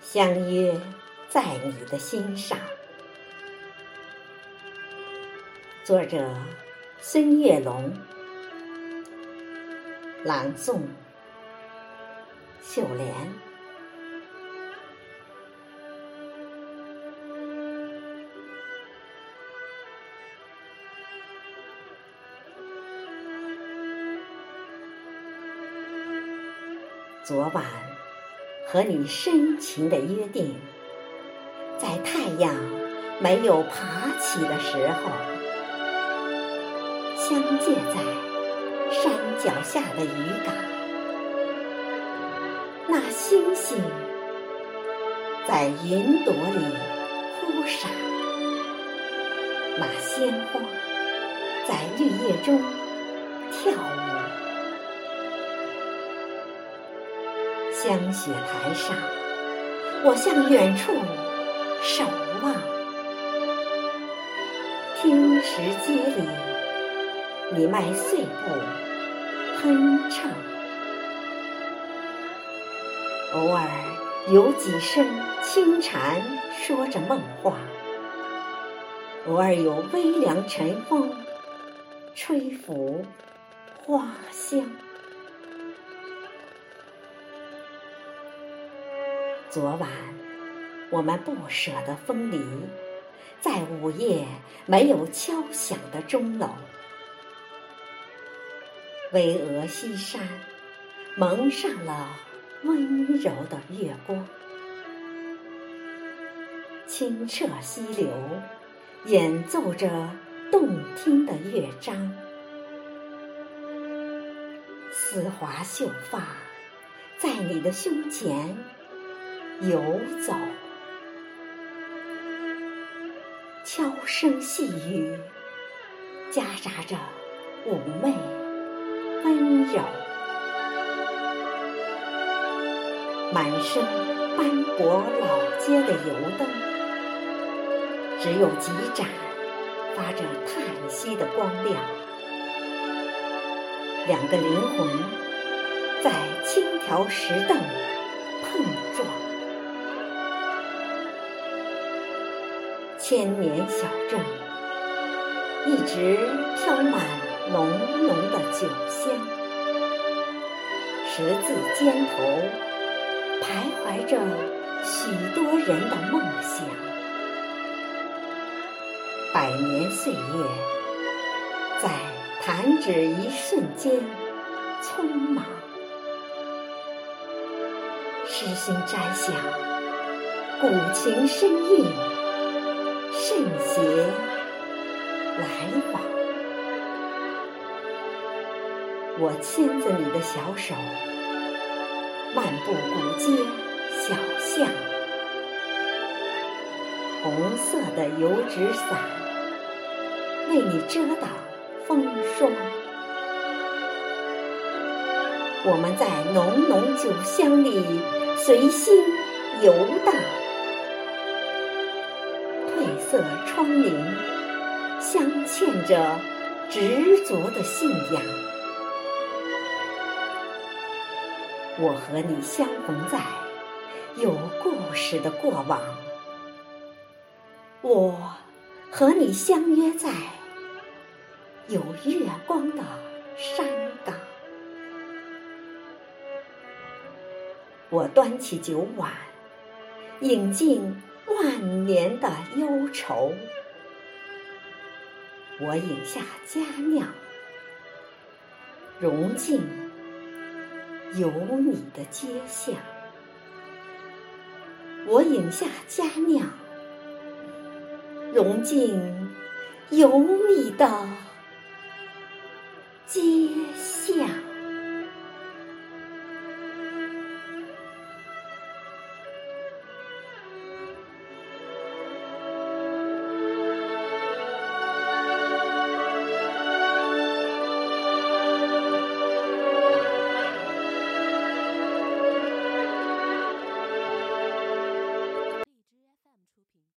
相约在你的心上。作者：孙月龙，朗诵：秀莲。昨晚和你深情的约定，在太阳没有爬起的时候，相见在山脚下的渔港。那星星在云朵里忽闪，那鲜花在绿叶中跳舞。香雪台上，我向远处守望；听石阶里，你迈碎步哼唱。偶尔有几声轻蝉说着梦话，偶尔有微凉晨风吹拂花香。昨晚，我们不舍得分离，在午夜没有敲响的钟楼，巍峨西山蒙上了温柔的月光，清澈溪流演奏着动听的乐章，丝滑秀发在你的胸前。游走，悄声细语，夹杂着妩媚温柔。满身斑驳老街的油灯，只有几盏发着叹息的光亮。两个灵魂在轻条石凳碰撞。千年小镇，一直飘满浓浓的酒香。十字街头，徘徊着许多人的梦想。百年岁月，在弹指一瞬间匆忙。诗心摘下，古琴深韵。圣邪来往，我牵着你的小手，漫步古街小巷，红色的油纸伞为你遮挡风霜。我们在浓浓酒香里随心游荡。褪色窗棂，镶嵌着执着的信仰。我和你相逢在有故事的过往，我和你相约在有月光的山岗。我端起酒碗，饮尽。万年的忧愁，我饮下佳酿，融进有你的街巷。我饮下佳酿，融进有你的街巷。